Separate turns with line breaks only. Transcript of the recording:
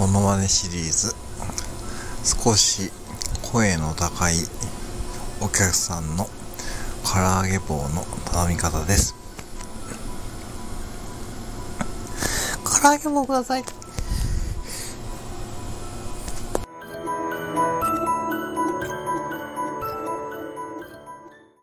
モノマネシリーズ。少し声の高いお客さんの唐揚げ棒の頼み方です。唐揚げ棒ください